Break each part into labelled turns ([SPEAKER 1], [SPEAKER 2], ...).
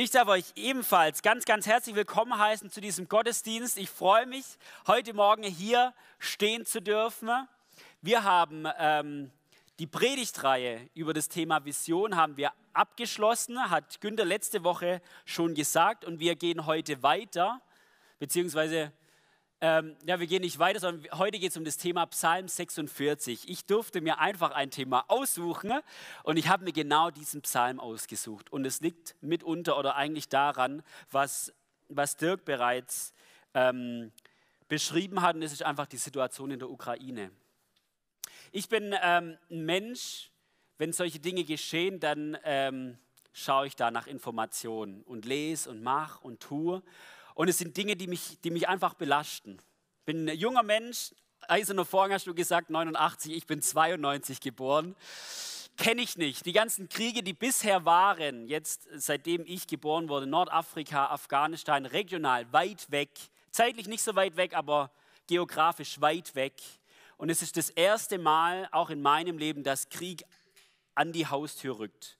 [SPEAKER 1] Ich darf euch ebenfalls ganz, ganz herzlich willkommen heißen zu diesem Gottesdienst. Ich freue mich, heute Morgen hier stehen zu dürfen. Wir haben ähm, die Predigtreihe über das Thema Vision haben wir abgeschlossen, hat Günther letzte Woche schon gesagt und wir gehen heute weiter, beziehungsweise ähm, ja, wir gehen nicht weiter, sondern heute geht es um das Thema Psalm 46. Ich durfte mir einfach ein Thema aussuchen und ich habe mir genau diesen Psalm ausgesucht. Und es liegt mitunter oder eigentlich daran, was, was Dirk bereits ähm, beschrieben hat, und das ist einfach die Situation in der Ukraine. Ich bin ähm, ein Mensch, wenn solche Dinge geschehen, dann ähm, schaue ich da nach Informationen und lese und mache und tue. Und es sind Dinge, die mich, die mich einfach belasten. Ich bin ein junger Mensch, Eiserner Vorhang hast du gesagt, 89, ich bin 92 geboren. Kenne ich nicht. Die ganzen Kriege, die bisher waren, jetzt seitdem ich geboren wurde, Nordafrika, Afghanistan, regional, weit weg, zeitlich nicht so weit weg, aber geografisch weit weg. Und es ist das erste Mal auch in meinem Leben, dass Krieg an die Haustür rückt.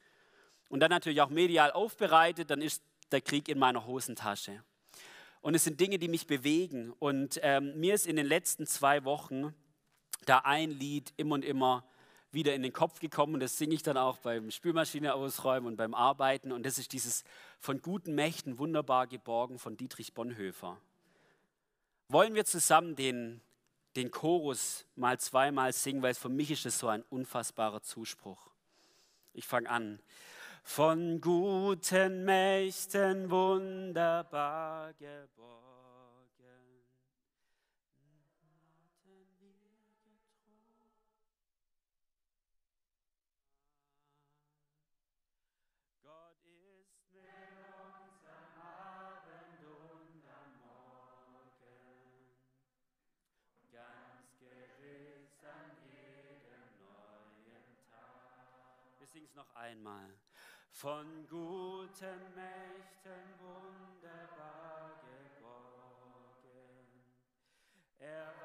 [SPEAKER 1] Und dann natürlich auch medial aufbereitet, dann ist der Krieg in meiner Hosentasche. Und es sind Dinge, die mich bewegen. Und ähm, mir ist in den letzten zwei Wochen da ein Lied immer und immer wieder in den Kopf gekommen. Und das singe ich dann auch beim Spülmaschine ausräumen und beim Arbeiten. Und das ist dieses von guten Mächten wunderbar geborgen von Dietrich Bonhoeffer. Wollen wir zusammen den, den Chorus mal zweimal singen, weil für mich ist es so ein unfassbarer Zuspruch. Ich fange an von guten Mächten wunderbar geborgen. Gott ist mit uns am Abend und am Morgen, ganz gewiss an jedem neuen Tag. Wir singen es noch einmal von guten Mächten wunderbar geborgen. Erwarten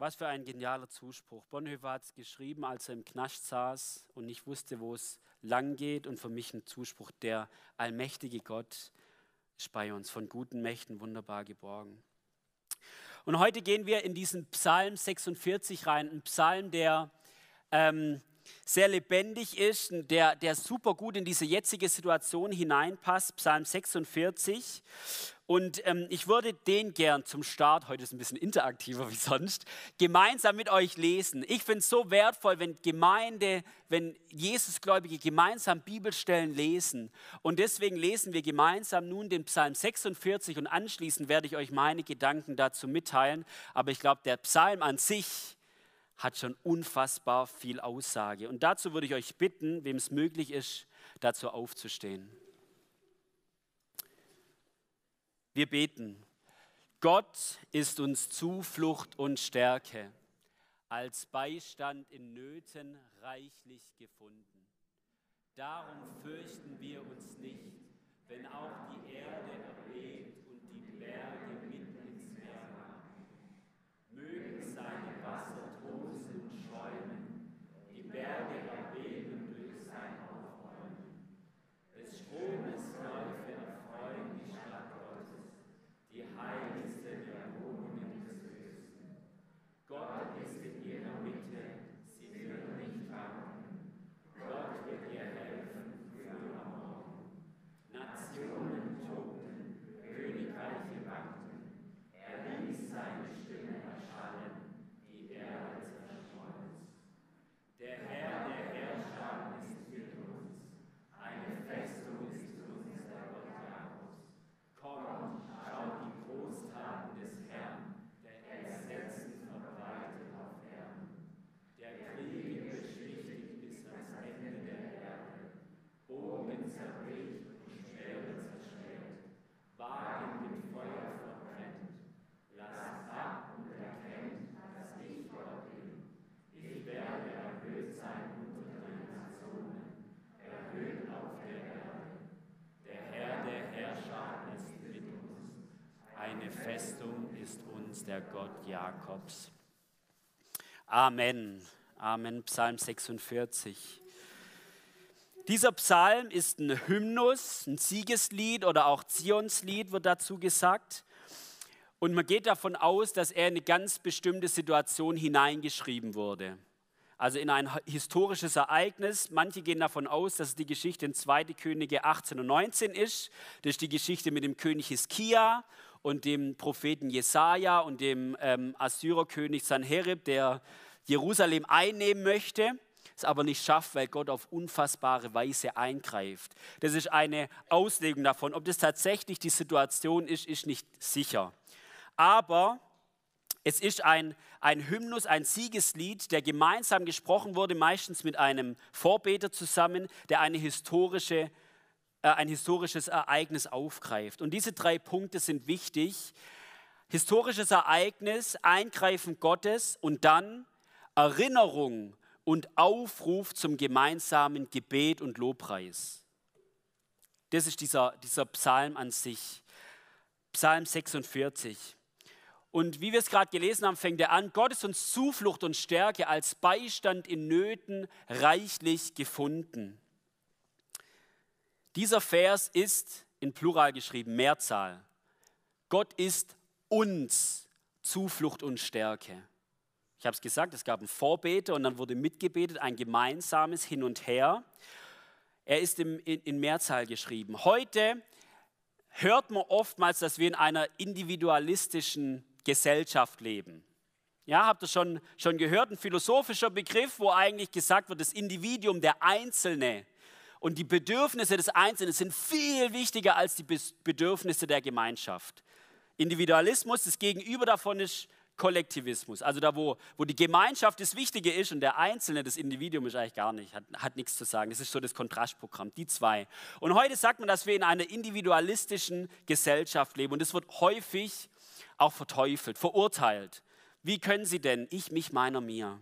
[SPEAKER 1] Was für ein genialer Zuspruch. Bonhoeffer hat es geschrieben, als er im Knast saß und nicht wusste, wo es lang geht. Und für mich ein Zuspruch, der allmächtige Gott ist bei uns, von guten Mächten wunderbar geborgen. Und heute gehen wir in diesen Psalm 46 rein, ein Psalm, der ähm, sehr lebendig ist, der, der super gut in diese jetzige Situation hineinpasst, Psalm 46. Und ähm, ich würde den gern zum Start, heute ist ein bisschen interaktiver wie sonst, gemeinsam mit euch lesen. Ich finde es so wertvoll, wenn Gemeinde, wenn Jesusgläubige gemeinsam Bibelstellen lesen. Und deswegen lesen wir gemeinsam nun den Psalm 46 und anschließend werde ich euch meine Gedanken dazu mitteilen. Aber ich glaube, der Psalm an sich hat schon unfassbar viel Aussage. Und dazu würde ich euch bitten, wem es möglich ist, dazu aufzustehen. Wir beten. Gott ist uns Zuflucht und Stärke, als Beistand in Nöten reichlich gefunden. Darum fürchten wir uns nicht, wenn auch die Erde Zerbricht und Schwere zerstört, Wagen mit Feuer verbrennt. Lass ab und erkennt, dass ich Gott bin. Ich werde erhöht sein unter deinen Nationen, erhöht auf der Erde. Der Herr der Herrscher ist mit uns. Eine Festung ist uns der Gott Jakobs. Amen. Amen. Psalm 46. Dieser Psalm ist ein Hymnus, ein Siegeslied oder auch Zionslied wird dazu gesagt. Und man geht davon aus, dass er in eine ganz bestimmte Situation hineingeschrieben wurde. Also in ein historisches Ereignis. Manche gehen davon aus, dass es die Geschichte in 2. Könige 18 und 19 ist. Das ist die Geschichte mit dem König Hiskia und dem Propheten Jesaja und dem ähm, Assyrerkönig Sanherib, der Jerusalem einnehmen möchte, es aber nicht schafft, weil Gott auf unfassbare Weise eingreift. Das ist eine Auslegung davon. Ob das tatsächlich die Situation ist, ist nicht sicher. Aber es ist ein, ein Hymnus, ein Siegeslied, der gemeinsam gesprochen wurde, meistens mit einem Vorbeter zusammen, der eine historische, äh, ein historisches Ereignis aufgreift. Und diese drei Punkte sind wichtig. Historisches Ereignis, Eingreifen Gottes und dann Erinnerung und Aufruf zum gemeinsamen Gebet und Lobpreis. Das ist dieser, dieser Psalm an sich. Psalm 46. Und wie wir es gerade gelesen haben, fängt er an, Gott ist uns Zuflucht und Stärke als Beistand in Nöten reichlich gefunden. Dieser Vers ist in Plural geschrieben, Mehrzahl. Gott ist uns Zuflucht und Stärke. Ich habe es gesagt, es gab ein Vorbeter und dann wurde mitgebetet, ein gemeinsames Hin und Her. Er ist in, in, in Mehrzahl geschrieben. Heute hört man oftmals, dass wir in einer individualistischen Gesellschaft leben. Ja, habt ihr schon, schon gehört? Ein philosophischer Begriff, wo eigentlich gesagt wird, das Individuum, der Einzelne und die Bedürfnisse des Einzelnen sind viel wichtiger als die Bedürfnisse der Gemeinschaft. Individualismus, das Gegenüber davon ist Kollektivismus. Also da, wo, wo die Gemeinschaft das Wichtige ist und der Einzelne, das Individuum ist eigentlich gar nicht, hat, hat nichts zu sagen. Das ist so das Kontrastprogramm, die zwei. Und heute sagt man, dass wir in einer individualistischen Gesellschaft leben und das wird häufig auch verteufelt, verurteilt. Wie können Sie denn, ich, mich, meiner, mir?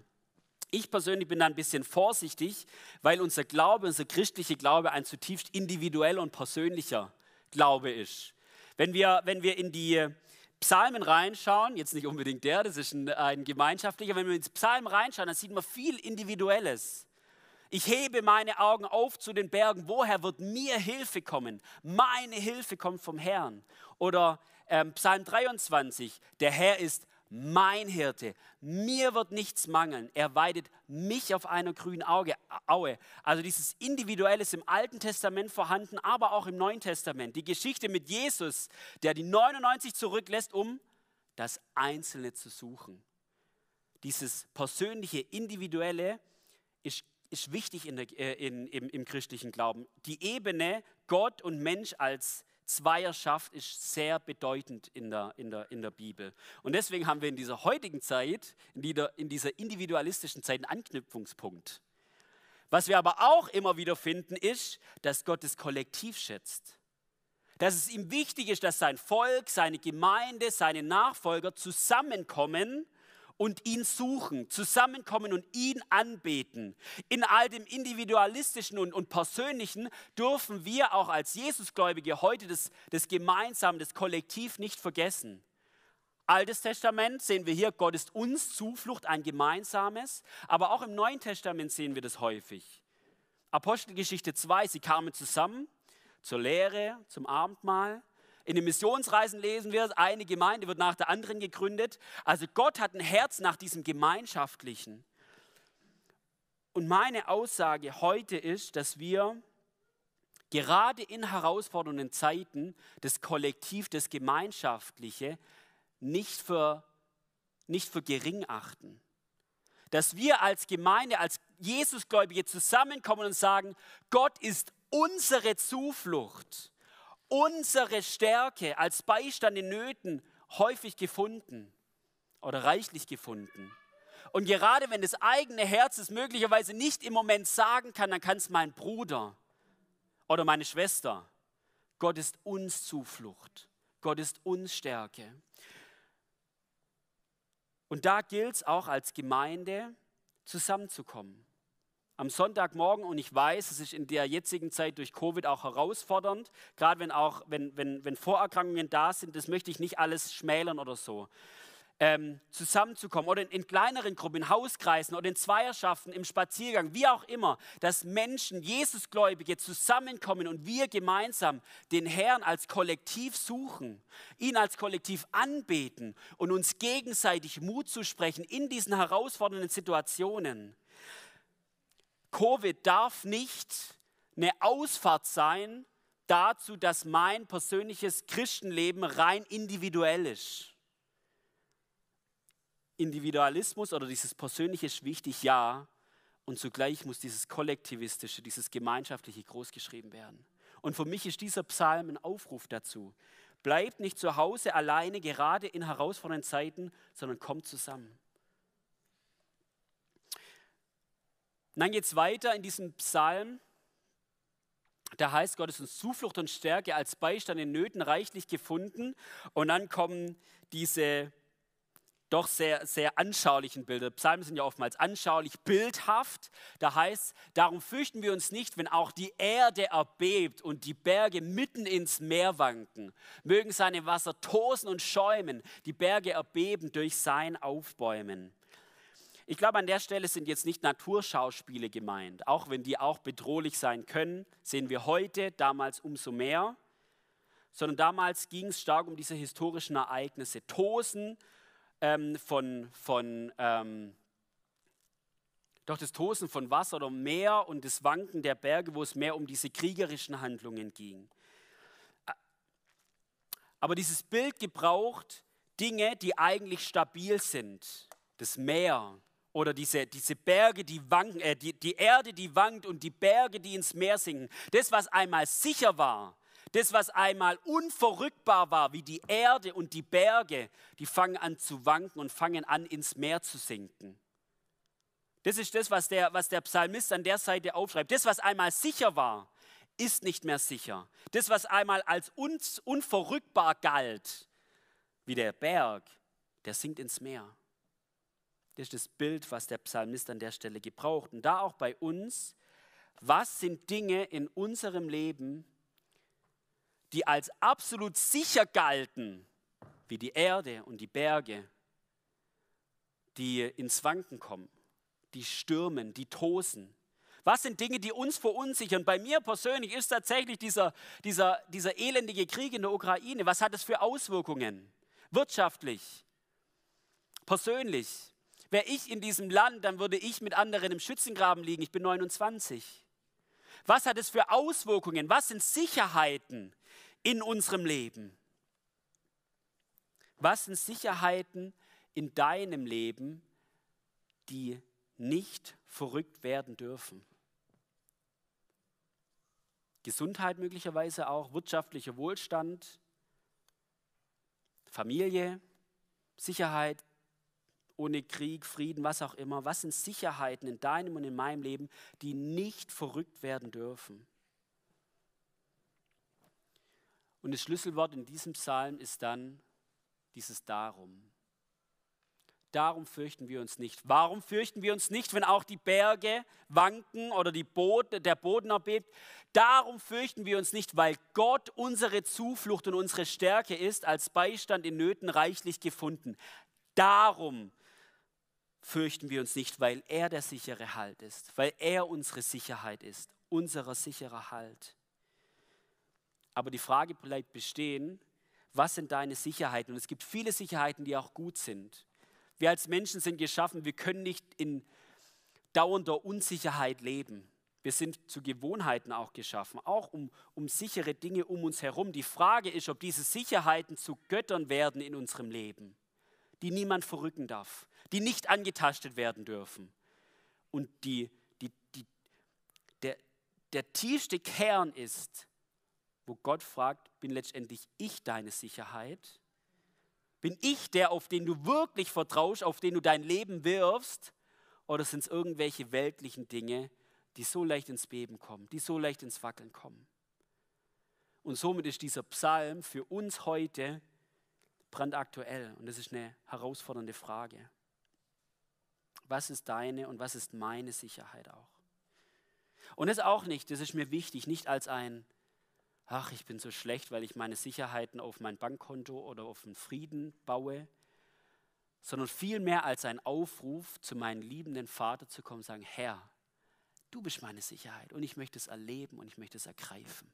[SPEAKER 1] Ich persönlich bin da ein bisschen vorsichtig, weil unser Glaube, unser christlicher Glaube ein zutiefst individueller und persönlicher Glaube ist. Wenn wir, wenn wir in die Psalmen reinschauen, jetzt nicht unbedingt der, das ist ein, ein gemeinschaftlicher, wenn wir ins Psalmen reinschauen, dann sieht man viel Individuelles. Ich hebe meine Augen auf zu den Bergen. Woher wird mir Hilfe kommen? Meine Hilfe kommt vom Herrn. Oder ähm, Psalm 23, der Herr ist mein Hirte, mir wird nichts mangeln. Er weidet mich auf einer grünen Auge, Aue. Also dieses Individuelle ist im Alten Testament vorhanden, aber auch im Neuen Testament. Die Geschichte mit Jesus, der die 99 zurücklässt, um das Einzelne zu suchen. Dieses persönliche, individuelle ist, ist wichtig in der, äh, in, im, im christlichen Glauben. Die Ebene Gott und Mensch als Zweierschaft ist sehr bedeutend in der, in, der, in der Bibel. Und deswegen haben wir in dieser heutigen Zeit, in, die, in dieser individualistischen Zeit einen Anknüpfungspunkt. Was wir aber auch immer wieder finden, ist, dass Gott das Kollektiv schätzt. Dass es ihm wichtig ist, dass sein Volk, seine Gemeinde, seine Nachfolger zusammenkommen und ihn suchen, zusammenkommen und ihn anbeten. In all dem Individualistischen und, und Persönlichen dürfen wir auch als Jesusgläubige heute das, das Gemeinsame, das Kollektiv nicht vergessen. Altes Testament sehen wir hier, Gott ist uns Zuflucht, ein gemeinsames, aber auch im Neuen Testament sehen wir das häufig. Apostelgeschichte 2, sie kamen zusammen zur Lehre, zum Abendmahl. In den Missionsreisen lesen wir, eine Gemeinde wird nach der anderen gegründet. Also Gott hat ein Herz nach diesem Gemeinschaftlichen. Und meine Aussage heute ist, dass wir gerade in herausfordernden Zeiten das Kollektiv, das Gemeinschaftliche nicht für, nicht für gering achten. Dass wir als Gemeinde, als Jesusgläubige zusammenkommen und sagen, Gott ist unsere Zuflucht unsere Stärke als Beistand in Nöten häufig gefunden oder reichlich gefunden. Und gerade wenn das eigene Herz es möglicherweise nicht im Moment sagen kann, dann kann es mein Bruder oder meine Schwester. Gott ist uns Zuflucht. Gott ist uns Stärke. Und da gilt es auch als Gemeinde zusammenzukommen am Sonntagmorgen und ich weiß, es ist in der jetzigen Zeit durch Covid auch herausfordernd, gerade wenn auch wenn, wenn, wenn Vorerkrankungen da sind, das möchte ich nicht alles schmälern oder so. ähm, zusammenzukommen oder in, in kleineren Gruppen, in Hauskreisen oder in Zweierschaften, im Spaziergang, wie auch immer, dass Menschen, Jesusgläubige zusammenkommen und wir gemeinsam den Herrn als Kollektiv suchen, ihn als Kollektiv anbeten und uns gegenseitig Mut zu sprechen in diesen herausfordernden Situationen. Covid darf nicht eine Ausfahrt sein dazu, dass mein persönliches Christenleben rein individuell ist. Individualismus oder dieses Persönliche ist wichtig, ja. Und zugleich muss dieses Kollektivistische, dieses Gemeinschaftliche großgeschrieben werden. Und für mich ist dieser Psalm ein Aufruf dazu. Bleibt nicht zu Hause alleine, gerade in herausfordernden Zeiten, sondern kommt zusammen. Und dann geht es weiter in diesem Psalm. Da heißt, Gott ist uns Zuflucht und Stärke als Beistand in Nöten reichlich gefunden. Und dann kommen diese doch sehr, sehr anschaulichen Bilder. Psalmen sind ja oftmals anschaulich, bildhaft. Da heißt, darum fürchten wir uns nicht, wenn auch die Erde erbebt und die Berge mitten ins Meer wanken. Mögen seine Wasser tosen und schäumen, die Berge erbeben durch sein Aufbäumen. Ich glaube, an der Stelle sind jetzt nicht Naturschauspiele gemeint, auch wenn die auch bedrohlich sein können, sehen wir heute, damals umso mehr, sondern damals ging es stark um diese historischen Ereignisse. Tosen, ähm, von, von ähm, doch das Tosen von Wasser oder Meer und das Wanken der Berge, wo es mehr um diese kriegerischen Handlungen ging. Aber dieses Bild gebraucht Dinge, die eigentlich stabil sind. Das Meer oder diese, diese Berge, die wanken, äh, die, die Erde, die wankt und die Berge, die ins Meer sinken. Das, was einmal sicher war, das, was einmal unverrückbar war, wie die Erde und die Berge, die fangen an zu wanken und fangen an ins Meer zu sinken. Das ist das, was der, was der Psalmist an der Seite aufschreibt. Das, was einmal sicher war, ist nicht mehr sicher. Das, was einmal als un, unverrückbar galt, wie der Berg, der sinkt ins Meer. Das ist das Bild, was der Psalmist an der Stelle gebraucht. Und da auch bei uns, was sind Dinge in unserem Leben, die als absolut sicher galten, wie die Erde und die Berge, die ins Wanken kommen, die stürmen, die tosen. Was sind Dinge, die uns verunsichern? Bei mir persönlich ist tatsächlich dieser, dieser, dieser elendige Krieg in der Ukraine. Was hat es für Auswirkungen? Wirtschaftlich, persönlich. Wäre ich in diesem Land, dann würde ich mit anderen im Schützengraben liegen. Ich bin 29. Was hat es für Auswirkungen? Was sind Sicherheiten, in unserem Leben? Was sind Sicherheiten in deinem Leben, die nicht verrückt werden dürfen? Gesundheit möglicherweise auch, wirtschaftlicher Wohlstand, Familie, Sicherheit ohne Krieg, Frieden, was auch immer. Was sind Sicherheiten in deinem und in meinem Leben, die nicht verrückt werden dürfen? Und das Schlüsselwort in diesem Psalm ist dann dieses Darum. Darum fürchten wir uns nicht. Warum fürchten wir uns nicht, wenn auch die Berge wanken oder Boden, der Boden erbebt? Darum fürchten wir uns nicht, weil Gott unsere Zuflucht und unsere Stärke ist, als Beistand in Nöten reichlich gefunden. Darum fürchten wir uns nicht, weil er der sichere Halt ist, weil er unsere Sicherheit ist, unserer sicherer Halt. Aber die Frage bleibt bestehen, was sind deine Sicherheiten? Und es gibt viele Sicherheiten, die auch gut sind. Wir als Menschen sind geschaffen, wir können nicht in dauernder Unsicherheit leben. Wir sind zu Gewohnheiten auch geschaffen, auch um, um sichere Dinge um uns herum. Die Frage ist, ob diese Sicherheiten zu Göttern werden in unserem Leben, die niemand verrücken darf, die nicht angetastet werden dürfen. Und die, die, die, der, der tiefste Kern ist, wo Gott fragt, bin letztendlich ich deine Sicherheit? Bin ich der, auf den du wirklich vertraust, auf den du dein Leben wirfst? Oder sind es irgendwelche weltlichen Dinge, die so leicht ins Beben kommen, die so leicht ins Wackeln kommen? Und somit ist dieser Psalm für uns heute brandaktuell. Und das ist eine herausfordernde Frage. Was ist deine und was ist meine Sicherheit auch? Und das auch nicht, das ist mir wichtig, nicht als ein ach, ich bin so schlecht, weil ich meine Sicherheiten auf mein Bankkonto oder auf den Frieden baue, sondern vielmehr als ein Aufruf zu meinem liebenden Vater zu kommen und sagen, Herr, du bist meine Sicherheit und ich möchte es erleben und ich möchte es ergreifen.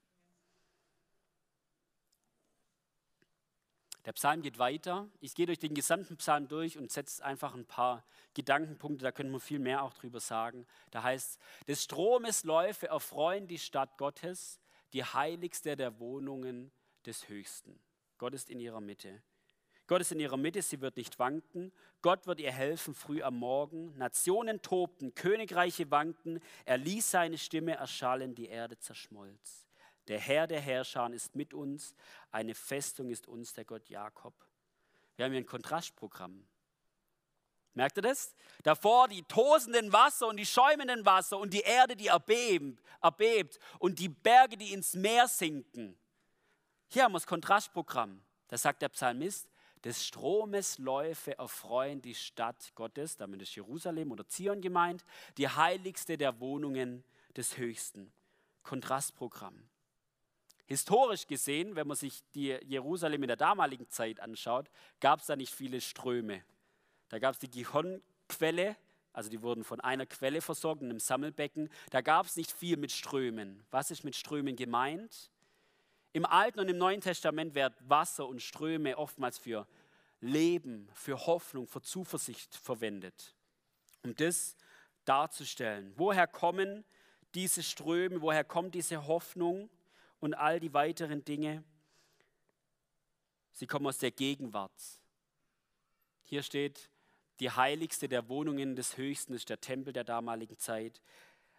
[SPEAKER 1] Der Psalm geht weiter. Ich gehe durch den gesamten Psalm durch und setze einfach ein paar Gedankenpunkte, da können wir viel mehr auch drüber sagen. Da heißt, des Stromes Läufe erfreuen die Stadt Gottes, die heiligste der Wohnungen des Höchsten. Gott ist in ihrer Mitte. Gott ist in ihrer Mitte, sie wird nicht wanken. Gott wird ihr helfen früh am Morgen. Nationen tobten, Königreiche wankten. Er ließ seine Stimme erschallen, die Erde zerschmolz. Der Herr der Herrscher ist mit uns. Eine Festung ist uns der Gott Jakob. Wir haben hier ein Kontrastprogramm. Merkt ihr das? Davor die tosenden Wasser und die schäumenden Wasser und die Erde, die erbebt, erbebt und die Berge, die ins Meer sinken. Hier haben wir das Kontrastprogramm. Da sagt der Psalmist, des Stromes Läufe erfreuen die Stadt Gottes, damit ist Jerusalem oder Zion gemeint, die heiligste der Wohnungen des Höchsten. Kontrastprogramm. Historisch gesehen, wenn man sich die Jerusalem in der damaligen Zeit anschaut, gab es da nicht viele Ströme. Da gab es die Gihon-Quelle, also die wurden von einer Quelle versorgt, einem Sammelbecken. Da gab es nicht viel mit Strömen. Was ist mit Strömen gemeint? Im Alten und im Neuen Testament werden Wasser und Ströme oftmals für Leben, für Hoffnung, für Zuversicht verwendet. Um das darzustellen. Woher kommen diese Ströme, woher kommt diese Hoffnung? Und all die weiteren Dinge, sie kommen aus der Gegenwart. Hier steht, die heiligste der Wohnungen des Höchsten ist der Tempel der damaligen Zeit.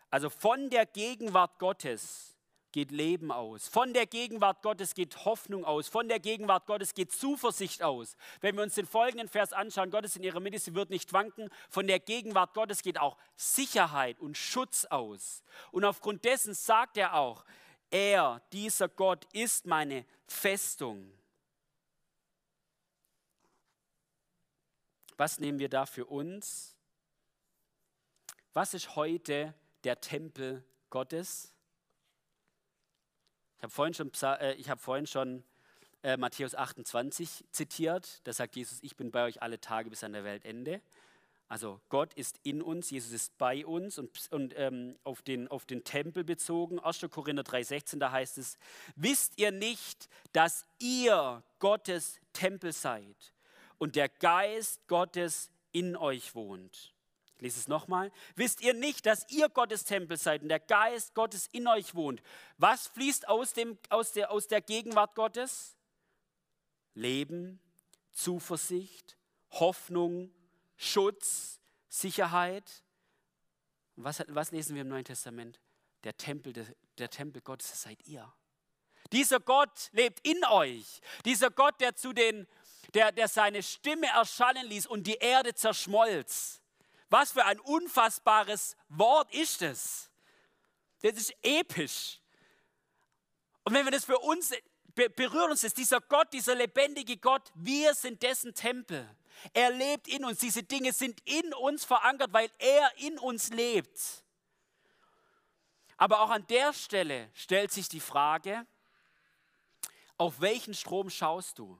[SPEAKER 1] Also von der Gegenwart Gottes geht Leben aus. Von der Gegenwart Gottes geht Hoffnung aus. Von der Gegenwart Gottes geht Zuversicht aus. Wenn wir uns den folgenden Vers anschauen, Gott ist in ihrer Mitte, sie wird nicht wanken. Von der Gegenwart Gottes geht auch Sicherheit und Schutz aus. Und aufgrund dessen sagt er auch, er, dieser Gott, ist meine Festung. Was nehmen wir da für uns? Was ist heute der Tempel Gottes? Ich habe vorhin schon, äh, ich hab vorhin schon äh, Matthäus 28 zitiert. Da sagt Jesus, ich bin bei euch alle Tage bis an der Weltende. Also Gott ist in uns, Jesus ist bei uns und, und ähm, auf, den, auf den Tempel bezogen. 1. Korinther 3,16, da heißt es, wisst ihr nicht, dass ihr Gottes Tempel seid und der Geist Gottes in euch wohnt? Ich lese es nochmal. Wisst ihr nicht, dass ihr Gottes Tempel seid und der Geist Gottes in euch wohnt? Was fließt aus, dem, aus, der, aus der Gegenwart Gottes? Leben, Zuversicht, Hoffnung, Schutz, Sicherheit. Was, was lesen wir im Neuen Testament? Der Tempel, der, der Tempel Gottes, seid ihr. Dieser Gott lebt in euch. Dieser Gott, der zu den, der, der seine Stimme erschallen ließ und die Erde zerschmolz. Was für ein unfassbares Wort ist es. Das ist episch. Und wenn wir das für uns berühren uns das, dieser Gott, dieser lebendige Gott, wir sind dessen Tempel. Er lebt in uns. Diese Dinge sind in uns verankert, weil er in uns lebt. Aber auch an der Stelle stellt sich die Frage, auf welchen Strom schaust du?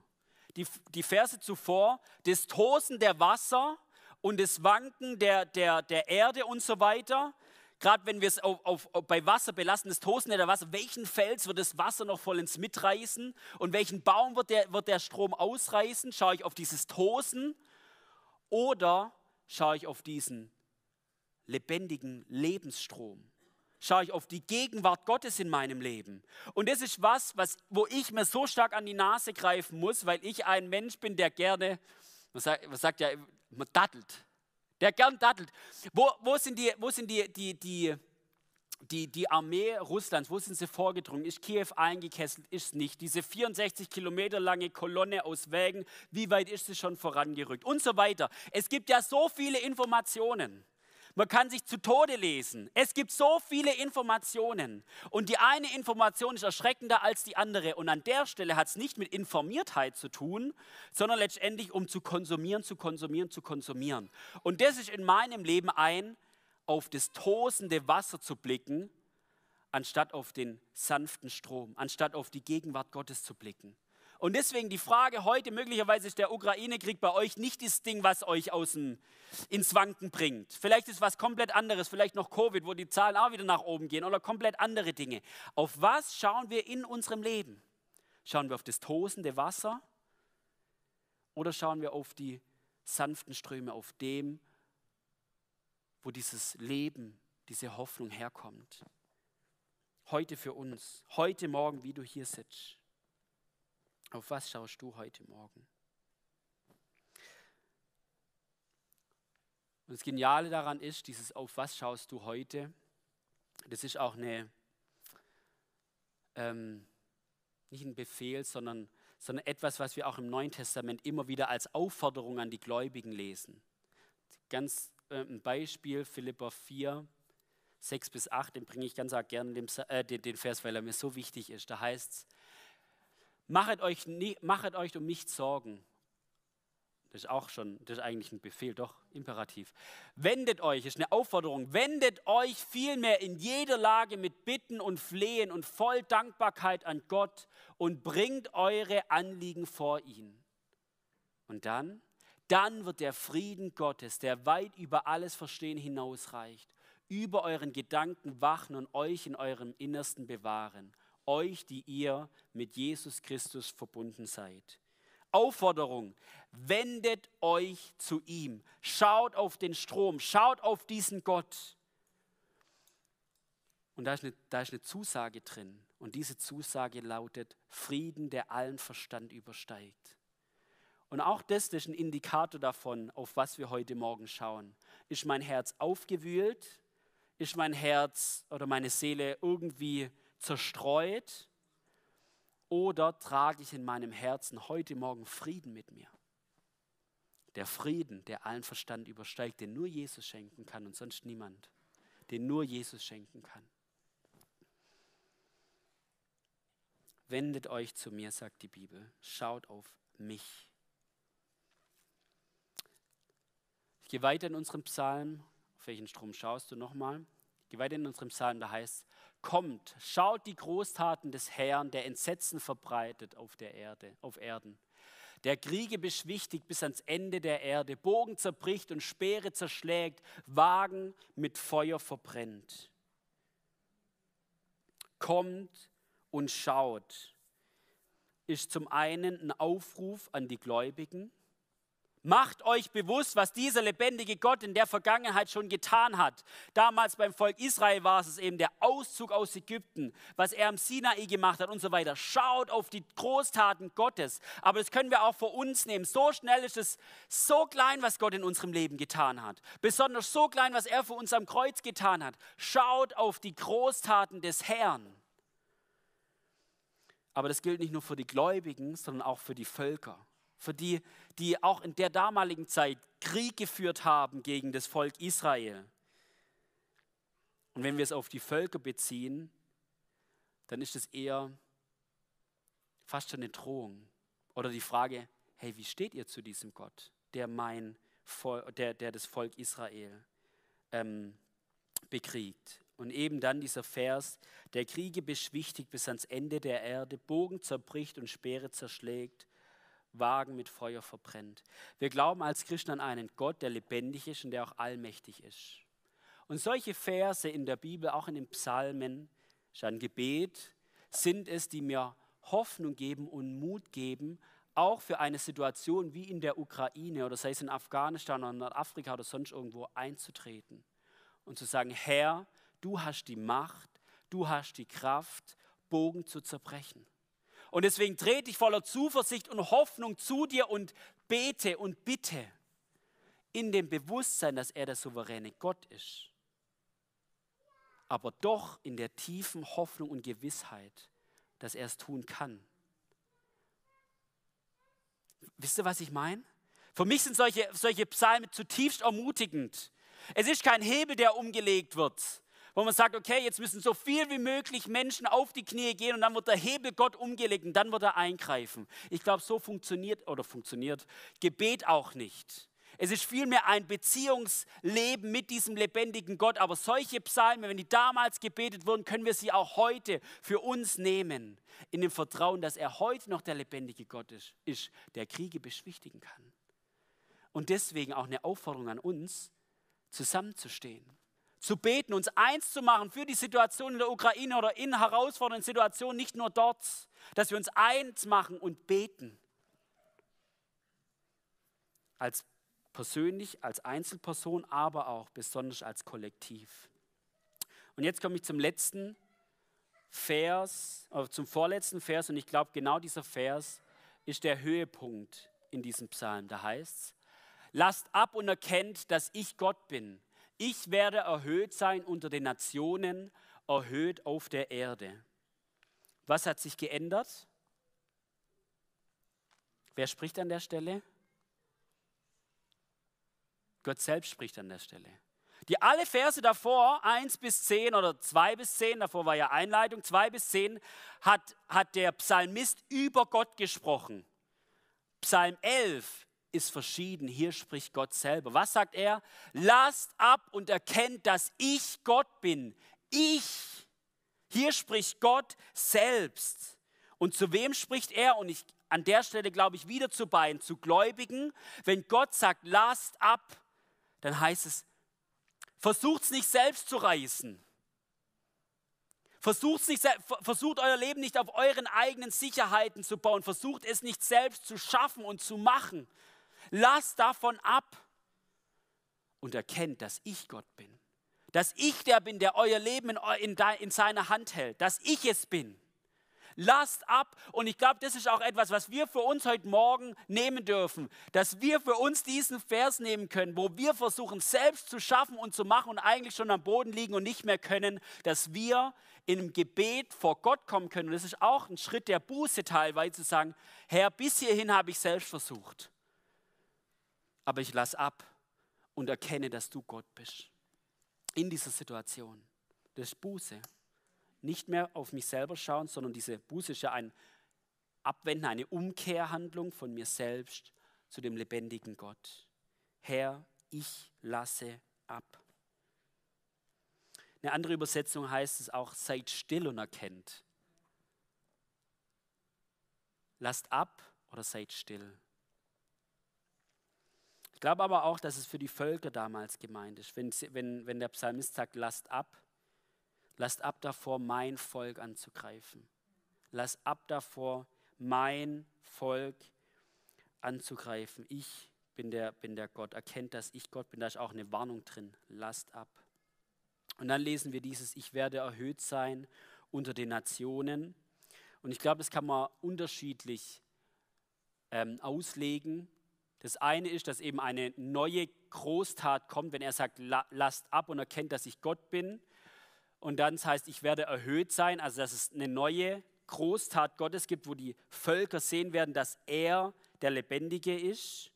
[SPEAKER 1] Die, die Verse zuvor, das Tosen der Wasser und das Wanken der, der, der Erde und so weiter, gerade wenn wir es auf, auf, bei Wasser belassen, das Tosen der Wasser, welchen Fels wird das Wasser noch vollends mitreißen und welchen Baum wird der, wird der Strom ausreißen? Schaue ich auf dieses Tosen oder schaue ich auf diesen lebendigen Lebensstrom? Schaue ich auf die Gegenwart Gottes in meinem Leben? Und das ist was, was, wo ich mir so stark an die Nase greifen muss, weil ich ein Mensch bin, der gerne, man sagt, man sagt ja, man dattelt der gern dattelt. Wo, wo sind, die, wo sind die, die, die, die, die Armee Russlands, wo sind sie vorgedrungen? Ist Kiew eingekesselt? Ist nicht. Diese 64 Kilometer lange Kolonne aus Wägen, wie weit ist sie schon vorangerückt? Und so weiter. Es gibt ja so viele Informationen. Man kann sich zu Tode lesen. Es gibt so viele Informationen. Und die eine Information ist erschreckender als die andere. Und an der Stelle hat es nicht mit Informiertheit zu tun, sondern letztendlich um zu konsumieren, zu konsumieren, zu konsumieren. Und das ist in meinem Leben ein, auf das tosende Wasser zu blicken, anstatt auf den sanften Strom, anstatt auf die Gegenwart Gottes zu blicken. Und deswegen die Frage heute, möglicherweise ist der Ukraine-Krieg bei euch nicht das Ding, was euch aus dem, ins Wanken bringt. Vielleicht ist was komplett anderes, vielleicht noch Covid, wo die Zahlen auch wieder nach oben gehen oder komplett andere Dinge. Auf was schauen wir in unserem Leben? Schauen wir auf das tosende Wasser oder schauen wir auf die sanften Ströme, auf dem, wo dieses Leben, diese Hoffnung herkommt? Heute für uns, heute Morgen, wie du hier sitzt. Auf was schaust du heute Morgen? Und das Geniale daran ist, dieses Auf was schaust du heute, das ist auch eine, ähm, nicht ein Befehl, sondern, sondern etwas, was wir auch im Neuen Testament immer wieder als Aufforderung an die Gläubigen lesen. Ganz äh, ein Beispiel, Philippa 4, 6 bis 8, den bringe ich ganz gerne den, äh, den, den Vers, weil er mir so wichtig ist. Da heißt es, Machet euch, machet euch um nichts Sorgen. Das ist auch schon, das ist eigentlich ein Befehl, doch imperativ. Wendet euch, ist eine Aufforderung, wendet euch vielmehr in jeder Lage mit Bitten und Flehen und voll Dankbarkeit an Gott und bringt eure Anliegen vor ihn. Und dann, dann wird der Frieden Gottes, der weit über alles Verstehen hinausreicht, über euren Gedanken wachen und euch in eurem Innersten bewahren euch, die ihr mit Jesus Christus verbunden seid. Aufforderung, wendet euch zu ihm, schaut auf den Strom, schaut auf diesen Gott. Und da ist, eine, da ist eine Zusage drin. Und diese Zusage lautet Frieden, der allen Verstand übersteigt. Und auch das, das ist ein Indikator davon, auf was wir heute Morgen schauen. Ist mein Herz aufgewühlt? Ist mein Herz oder meine Seele irgendwie zerstreut oder trage ich in meinem Herzen heute Morgen Frieden mit mir? Der Frieden, der allen Verstand übersteigt, den nur Jesus schenken kann und sonst niemand, den nur Jesus schenken kann. Wendet euch zu mir, sagt die Bibel, schaut auf mich. Ich gehe weiter in unserem Psalm. Auf welchen Strom schaust du nochmal? Ich gehe weiter in unserem Psalm, da heißt es, Kommt, schaut die Großtaten des Herrn, der Entsetzen verbreitet auf der Erde, auf Erden. Der Kriege beschwichtigt bis ans Ende der Erde, Bogen zerbricht und Speere zerschlägt, Wagen mit Feuer verbrennt. Kommt und schaut, ist zum einen ein Aufruf an die Gläubigen, Macht euch bewusst, was dieser lebendige Gott in der Vergangenheit schon getan hat. Damals beim Volk Israel war es eben der Auszug aus Ägypten, was er am Sinai gemacht hat und so weiter. Schaut auf die Großtaten Gottes. Aber das können wir auch für uns nehmen. So schnell ist es so klein, was Gott in unserem Leben getan hat. Besonders so klein, was er für uns am Kreuz getan hat. Schaut auf die Großtaten des Herrn. Aber das gilt nicht nur für die Gläubigen, sondern auch für die Völker für die, die auch in der damaligen Zeit Krieg geführt haben gegen das Volk Israel. Und wenn wir es auf die Völker beziehen, dann ist es eher fast schon eine Drohung oder die Frage, hey, wie steht ihr zu diesem Gott, der, mein Volk, der, der das Volk Israel ähm, bekriegt? Und eben dann dieser Vers, der Kriege beschwichtigt bis ans Ende der Erde, Bogen zerbricht und Speere zerschlägt, Wagen mit Feuer verbrennt. Wir glauben als Christen an einen Gott, der lebendig ist und der auch allmächtig ist. Und solche Verse in der Bibel, auch in den Psalmen, ist ein Gebet, sind es, die mir Hoffnung geben und Mut geben, auch für eine Situation wie in der Ukraine oder sei es in Afghanistan oder Nordafrika oder sonst irgendwo einzutreten und zu sagen, Herr, du hast die Macht, du hast die Kraft, Bogen zu zerbrechen. Und deswegen trete ich voller Zuversicht und Hoffnung zu dir und bete und bitte in dem Bewusstsein, dass er der souveräne Gott ist. Aber doch in der tiefen Hoffnung und Gewissheit, dass er es tun kann. Wisst ihr, was ich meine? Für mich sind solche, solche Psalmen zutiefst ermutigend. Es ist kein Hebel, der umgelegt wird, wo man sagt, okay, jetzt müssen so viel wie möglich Menschen auf die Knie gehen und dann wird der Hebel Gott umgelegt und dann wird er eingreifen. Ich glaube, so funktioniert oder funktioniert Gebet auch nicht. Es ist vielmehr ein Beziehungsleben mit diesem lebendigen Gott. Aber solche Psalmen, wenn die damals gebetet wurden, können wir sie auch heute für uns nehmen. In dem Vertrauen, dass er heute noch der lebendige Gott ist, ist der Kriege beschwichtigen kann. Und deswegen auch eine Aufforderung an uns, zusammenzustehen, zu beten, uns eins zu machen für die Situation in der Ukraine oder in herausfordernden Situationen, nicht nur dort, dass wir uns eins machen und beten. Als persönlich, als Einzelperson, aber auch besonders als Kollektiv. Und jetzt komme ich zum letzten Vers, oder zum vorletzten Vers, und ich glaube, genau dieser Vers ist der Höhepunkt in diesem Psalm. Da heißt es, lasst ab und erkennt, dass ich Gott bin. Ich werde erhöht sein unter den Nationen, erhöht auf der Erde. Was hat sich geändert? Wer spricht an der Stelle? Gott selbst spricht an der Stelle. Die alle Verse davor, 1 bis 10 oder 2 bis 10, davor war ja Einleitung, 2 bis 10, hat, hat der Psalmist über Gott gesprochen. Psalm 11 ist verschieden, hier spricht Gott selber. Was sagt er? Lasst ab und erkennt, dass ich Gott bin. Ich. Hier spricht Gott selbst. Und zu wem spricht er? Und ich an der Stelle glaube ich wieder zu beiden, zu Gläubigen. Wenn Gott sagt, lasst ab, dann heißt es, versucht es nicht selbst zu reißen. Versucht, nicht, versucht euer Leben nicht auf euren eigenen Sicherheiten zu bauen. Versucht es nicht selbst zu schaffen und zu machen. Lasst davon ab und erkennt, dass ich Gott bin. Dass ich der bin, der euer Leben in, in, in seiner Hand hält. Dass ich es bin. Lasst ab. Und ich glaube, das ist auch etwas, was wir für uns heute Morgen nehmen dürfen. Dass wir für uns diesen Vers nehmen können, wo wir versuchen, selbst zu schaffen und zu machen und eigentlich schon am Boden liegen und nicht mehr können, dass wir im Gebet vor Gott kommen können. Und das ist auch ein Schritt der Buße teilweise zu sagen, Herr, bis hierhin habe ich selbst versucht. Aber ich lasse ab und erkenne, dass du Gott bist. In dieser Situation. Das ist Buße nicht mehr auf mich selber schauen, sondern diese Buße ist ja ein Abwenden, eine Umkehrhandlung von mir selbst zu dem lebendigen Gott. Herr, ich lasse ab. Eine andere Übersetzung heißt es auch, seid still und erkennt. Lasst ab oder seid still. Ich glaube aber auch, dass es für die Völker damals gemeint ist. Wenn, wenn, wenn der Psalmist sagt, lasst ab, Lasst ab davor, mein Volk anzugreifen. Lasst ab davor, mein Volk anzugreifen. Ich bin der, bin der Gott. Erkennt, dass ich Gott bin. Da ist auch eine Warnung drin. Lasst ab. Und dann lesen wir dieses, ich werde erhöht sein unter den Nationen. Und ich glaube, das kann man unterschiedlich ähm, auslegen. Das eine ist, dass eben eine neue Großtat kommt, wenn er sagt, lasst ab und erkennt, dass ich Gott bin. Und dann das heißt, ich werde erhöht sein, also dass es eine neue Großtat Gottes gibt, wo die Völker sehen werden, dass er der Lebendige ist.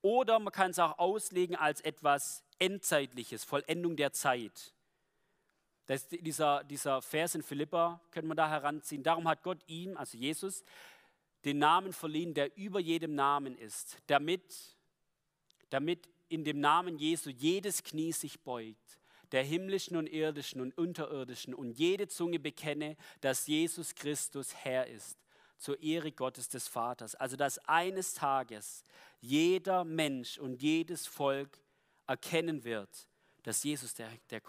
[SPEAKER 1] Oder man kann es auch auslegen als etwas Endzeitliches, Vollendung der Zeit. Das dieser, dieser Vers in Philippa können wir da heranziehen. Darum hat Gott ihm, also Jesus, den Namen verliehen, der über jedem Namen ist, damit, damit in dem Namen Jesu jedes Knie sich beugt der himmlischen und irdischen und unterirdischen und jede Zunge bekenne, dass Jesus Christus Herr ist, zur Ehre Gottes des Vaters. Also dass eines Tages jeder Mensch und jedes Volk erkennen wird, dass Jesus der, der,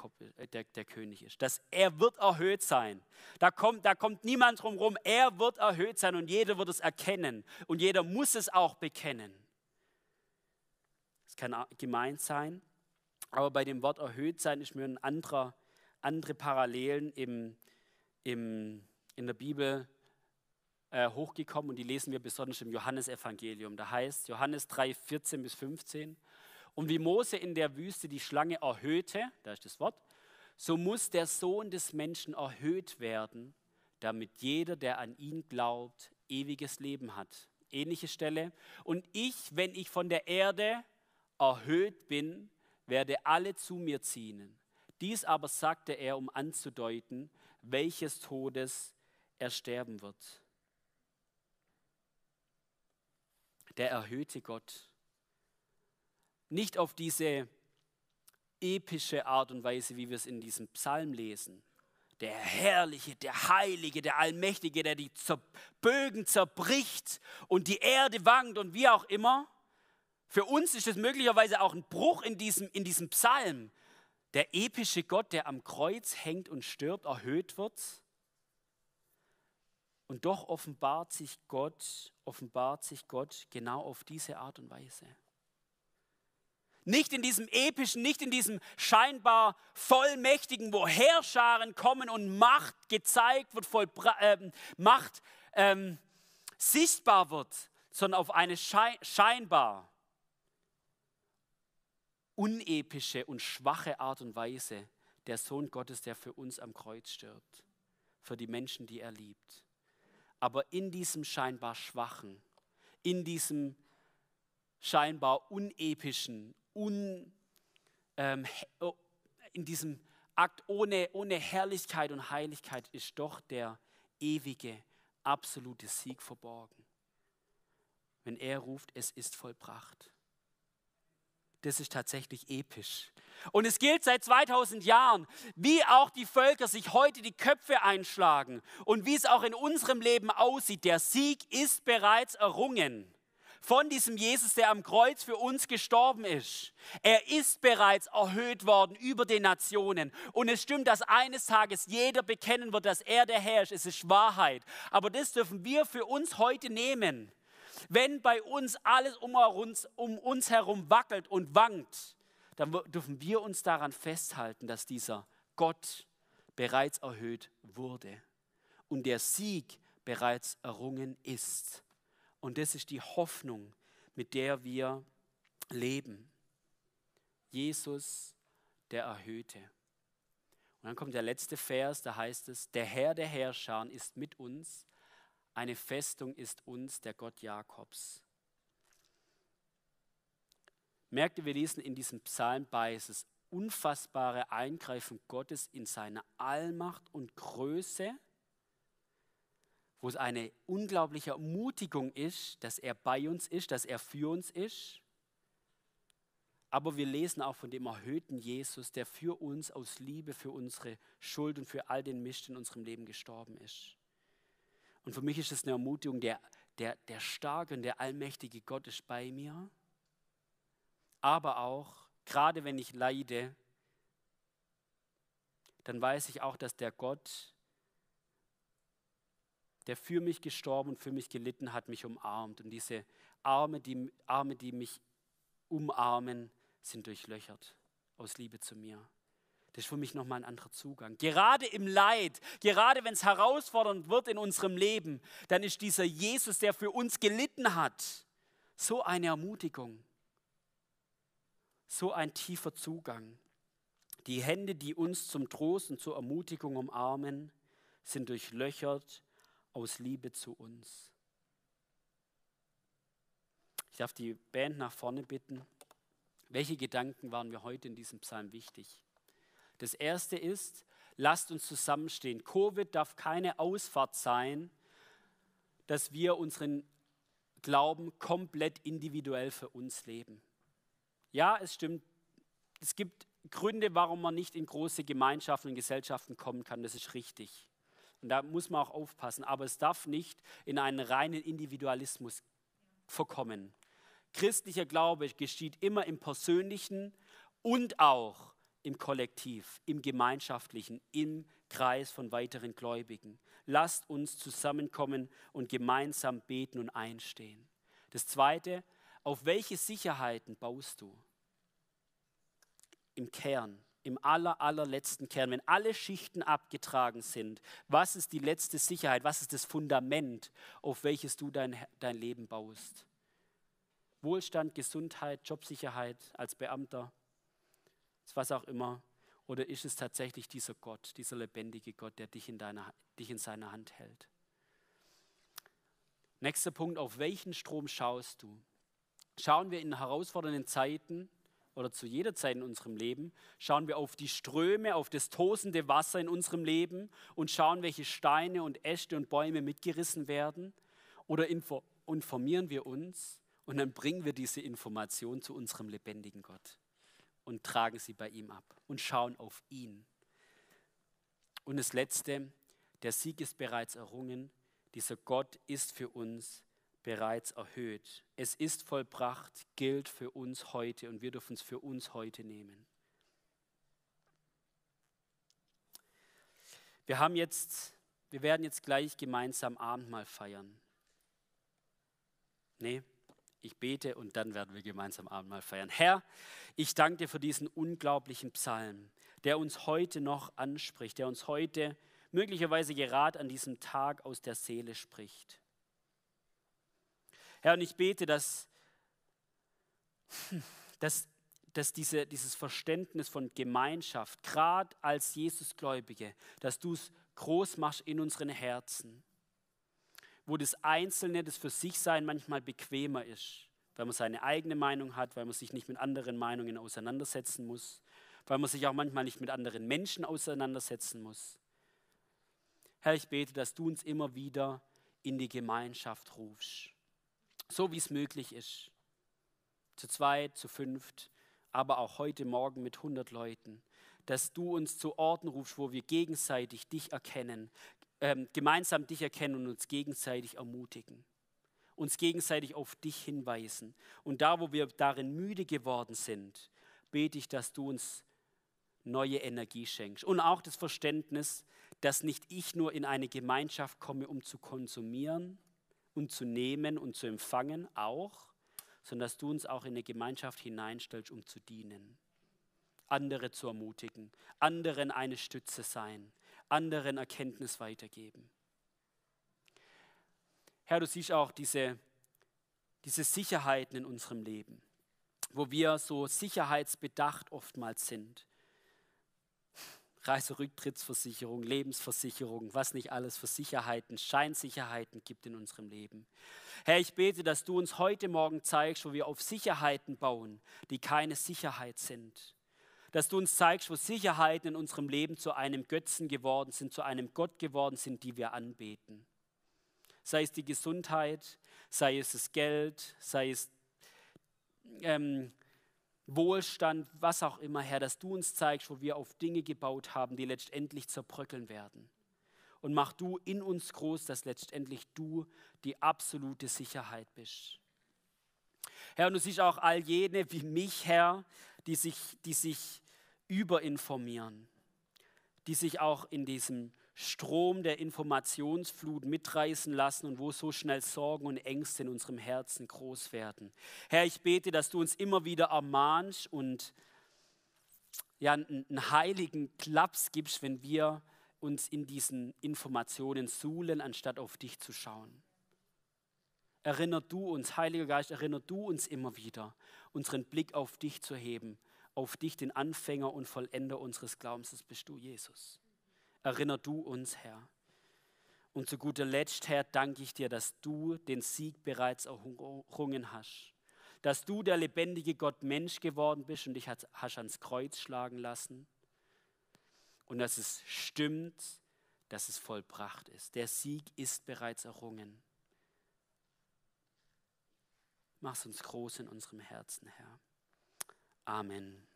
[SPEAKER 1] der, der, König ist. Dass er wird erhöht sein. Da kommt, da kommt niemand drum rum. Er wird erhöht sein und jeder wird es erkennen. Und jeder muss es auch bekennen. Es kann gemeint sein, aber bei dem Wort erhöht sein ist mir ein anderer, andere Parallelen im, im, in der Bibel äh, hochgekommen und die lesen wir besonders im Johannesevangelium. Da heißt Johannes 3, 14 bis 15. Und wie Mose in der Wüste die Schlange erhöhte, da ist das Wort, so muss der Sohn des Menschen erhöht werden, damit jeder, der an ihn glaubt, ewiges Leben hat. Ähnliche Stelle. Und ich, wenn ich von der Erde erhöht bin, werde alle zu mir ziehen. Dies aber sagte er, um anzudeuten, welches Todes er sterben wird. Der erhöhte Gott nicht auf diese epische Art und Weise, wie wir es in diesem Psalm lesen. Der Herrliche, der Heilige, der Allmächtige, der die Bögen zerbricht und die Erde wankt und wie auch immer. Für uns ist es möglicherweise auch ein Bruch in diesem, in diesem Psalm. Der epische Gott, der am Kreuz hängt und stirbt, erhöht wird. Und doch offenbart sich Gott, offenbart sich Gott genau auf diese Art und Weise. Nicht in diesem epischen, nicht in diesem scheinbar vollmächtigen, wo Herrscharen kommen und Macht gezeigt wird, voll, äh, Macht ähm, sichtbar wird, sondern auf eine scheinbar unepische und schwache Art und Weise der Sohn Gottes, der für uns am Kreuz stirbt, für die Menschen, die er liebt. Aber in diesem scheinbar schwachen, in diesem scheinbar unepischen, un, ähm, oh, in diesem Akt ohne, ohne Herrlichkeit und Heiligkeit ist doch der ewige, absolute Sieg verborgen. Wenn er ruft, es ist vollbracht. Das ist tatsächlich episch. Und es gilt seit 2000 Jahren, wie auch die Völker sich heute die Köpfe einschlagen und wie es auch in unserem Leben aussieht. Der Sieg ist bereits errungen von diesem Jesus, der am Kreuz für uns gestorben ist. Er ist bereits erhöht worden über den Nationen. Und es stimmt, dass eines Tages jeder bekennen wird, dass er der Herr ist. Es ist Wahrheit. Aber das dürfen wir für uns heute nehmen. Wenn bei uns alles um uns, um uns herum wackelt und wankt, dann dürfen wir uns daran festhalten, dass dieser Gott bereits erhöht wurde und der Sieg bereits errungen ist. Und das ist die Hoffnung, mit der wir leben. Jesus, der Erhöhte. Und dann kommt der letzte Vers, da heißt es, der Herr der Herrscher ist mit uns, eine Festung ist uns der Gott Jakobs. Merkt ihr, wir lesen in diesem Psalm bei, es ist unfassbare Eingreifen Gottes in seine Allmacht und Größe wo es eine unglaubliche Ermutigung ist, dass er bei uns ist, dass er für uns ist. Aber wir lesen auch von dem erhöhten Jesus, der für uns aus Liebe, für unsere Schuld und für all den Mist in unserem Leben gestorben ist. Und für mich ist es eine Ermutigung, der, der, der starke und der allmächtige Gott ist bei mir. Aber auch, gerade wenn ich leide, dann weiß ich auch, dass der Gott, der für mich gestorben und für mich gelitten hat, mich umarmt. Und diese Arme, die, Arme, die mich umarmen, sind durchlöchert aus Liebe zu mir. Das ist für mich nochmal ein anderer Zugang. Gerade im Leid, gerade wenn es herausfordernd wird in unserem Leben, dann ist dieser Jesus, der für uns gelitten hat, so eine Ermutigung, so ein tiefer Zugang. Die Hände, die uns zum Trost und zur Ermutigung umarmen, sind durchlöchert aus Liebe zu uns. Ich darf die Band nach vorne bitten. Welche Gedanken waren mir heute in diesem Psalm wichtig? Das erste ist, lasst uns zusammenstehen. Covid darf keine Ausfahrt sein, dass wir unseren Glauben komplett individuell für uns leben. Ja, es stimmt, es gibt Gründe, warum man nicht in große Gemeinschaften und Gesellschaften kommen kann, das ist richtig. Und da muss man auch aufpassen. Aber es darf nicht in einen reinen Individualismus verkommen. Christlicher Glaube geschieht immer im Persönlichen und auch im Kollektiv, im Gemeinschaftlichen, im Kreis von weiteren Gläubigen. Lasst uns zusammenkommen und gemeinsam beten und einstehen. Das Zweite, auf welche Sicherheiten baust du? Im Kern im aller, allerletzten Kern, wenn alle Schichten abgetragen sind, was ist die letzte Sicherheit, was ist das Fundament, auf welches du dein, dein Leben baust? Wohlstand, Gesundheit, Jobsicherheit als Beamter, was auch immer. Oder ist es tatsächlich dieser Gott, dieser lebendige Gott, der dich in, deiner, dich in seiner Hand hält? Nächster Punkt, auf welchen Strom schaust du? Schauen wir in herausfordernden Zeiten oder zu jeder Zeit in unserem Leben, schauen wir auf die Ströme, auf das tosende Wasser in unserem Leben und schauen, welche Steine und Äste und Bäume mitgerissen werden? Oder informieren wir uns Und dann bringen wir diese Information zu unserem lebendigen Gott und tragen sie bei ihm ab und schauen auf ihn. Und das Letzte, der Sieg ist bereits errungen. Dieser Gott ist für uns bereits erhöht. Es ist vollbracht, gilt für uns heute und wir dürfen es für uns heute nehmen. Wir haben jetzt, wir werden jetzt gleich gemeinsam Abendmahl feiern. Nee, ich bete und dann werden wir gemeinsam Abendmahl feiern. Herr, ich danke dir für diesen unglaublichen Psalm, der uns heute noch anspricht, der uns heute möglicherweise gerade an diesem Tag aus der Seele spricht. Herr, und ich bete, dass, dass, dass diese, dieses Verständnis von Gemeinschaft, gerade als Jesusgläubige, dass du es groß machst in unseren Herzen, wo das Einzelne, das für sich sein manchmal bequemer ist, weil man seine eigene Meinung hat, weil man sich nicht mit anderen Meinungen auseinandersetzen muss, weil man sich auch manchmal nicht mit anderen Menschen auseinandersetzen muss. Herr, ich bete, dass du uns immer wieder in die Gemeinschaft rufst so wie es möglich ist. Zu zweit, zu fünft, aber auch heute Morgen mit 100 Leuten. Dass du uns zu Orten rufst, wo wir gegenseitig dich erkennen, äh, gemeinsam dich erkennen und uns gegenseitig ermutigen. Uns gegenseitig auf dich hinweisen. Und da, wo wir darin müde geworden sind, bete ich, dass du uns neue Energie schenkst. Und auch das Verständnis, dass nicht ich nur in eine Gemeinschaft komme, um zu konsumieren, und zu nehmen und zu empfangen auch, sondern dass du uns auch in eine Gemeinschaft hineinstellst, um zu dienen, andere zu ermutigen, anderen eine Stütze sein, anderen Erkenntnis weitergeben. Herr, du siehst auch diese, diese Sicherheiten in unserem Leben, wo wir so sicherheitsbedacht oftmals sind. Reiserücktrittsversicherung, Lebensversicherung, was nicht alles für Sicherheiten, Scheinsicherheiten gibt in unserem Leben. Herr, ich bete, dass du uns heute Morgen zeigst, wo wir auf Sicherheiten bauen, die keine Sicherheit sind. Dass du uns zeigst, wo Sicherheiten in unserem Leben zu einem Götzen geworden sind, zu einem Gott geworden sind, die wir anbeten. Sei es die Gesundheit, sei es das Geld, sei es ähm, Wohlstand, was auch immer, Herr, dass du uns zeigst, wo wir auf Dinge gebaut haben, die letztendlich zerbröckeln werden. Und mach du in uns groß, dass letztendlich du die absolute Sicherheit bist. Herr, und du siehst auch all jene wie mich, Herr, die sich, die sich überinformieren, die sich auch in diesem Strom der Informationsflut mitreißen lassen und wo so schnell Sorgen und Ängste in unserem Herzen groß werden. Herr, ich bete, dass du uns immer wieder ermahnst und ja, einen heiligen Klaps gibst, wenn wir uns in diesen Informationen suhlen, anstatt auf dich zu schauen. Erinner du uns, Heiliger Geist, erinner du uns immer wieder, unseren Blick auf dich zu heben, auf dich, den Anfänger und Vollender unseres Glaubens, das bist du, Jesus. Erinner du uns, Herr. Und zu guter Letzt, Herr, danke ich dir, dass du den Sieg bereits errungen hast. Dass du der lebendige Gott Mensch geworden bist und dich hast ans Kreuz schlagen lassen. Und dass es stimmt, dass es vollbracht ist. Der Sieg ist bereits errungen. Mach's uns groß in unserem Herzen, Herr. Amen.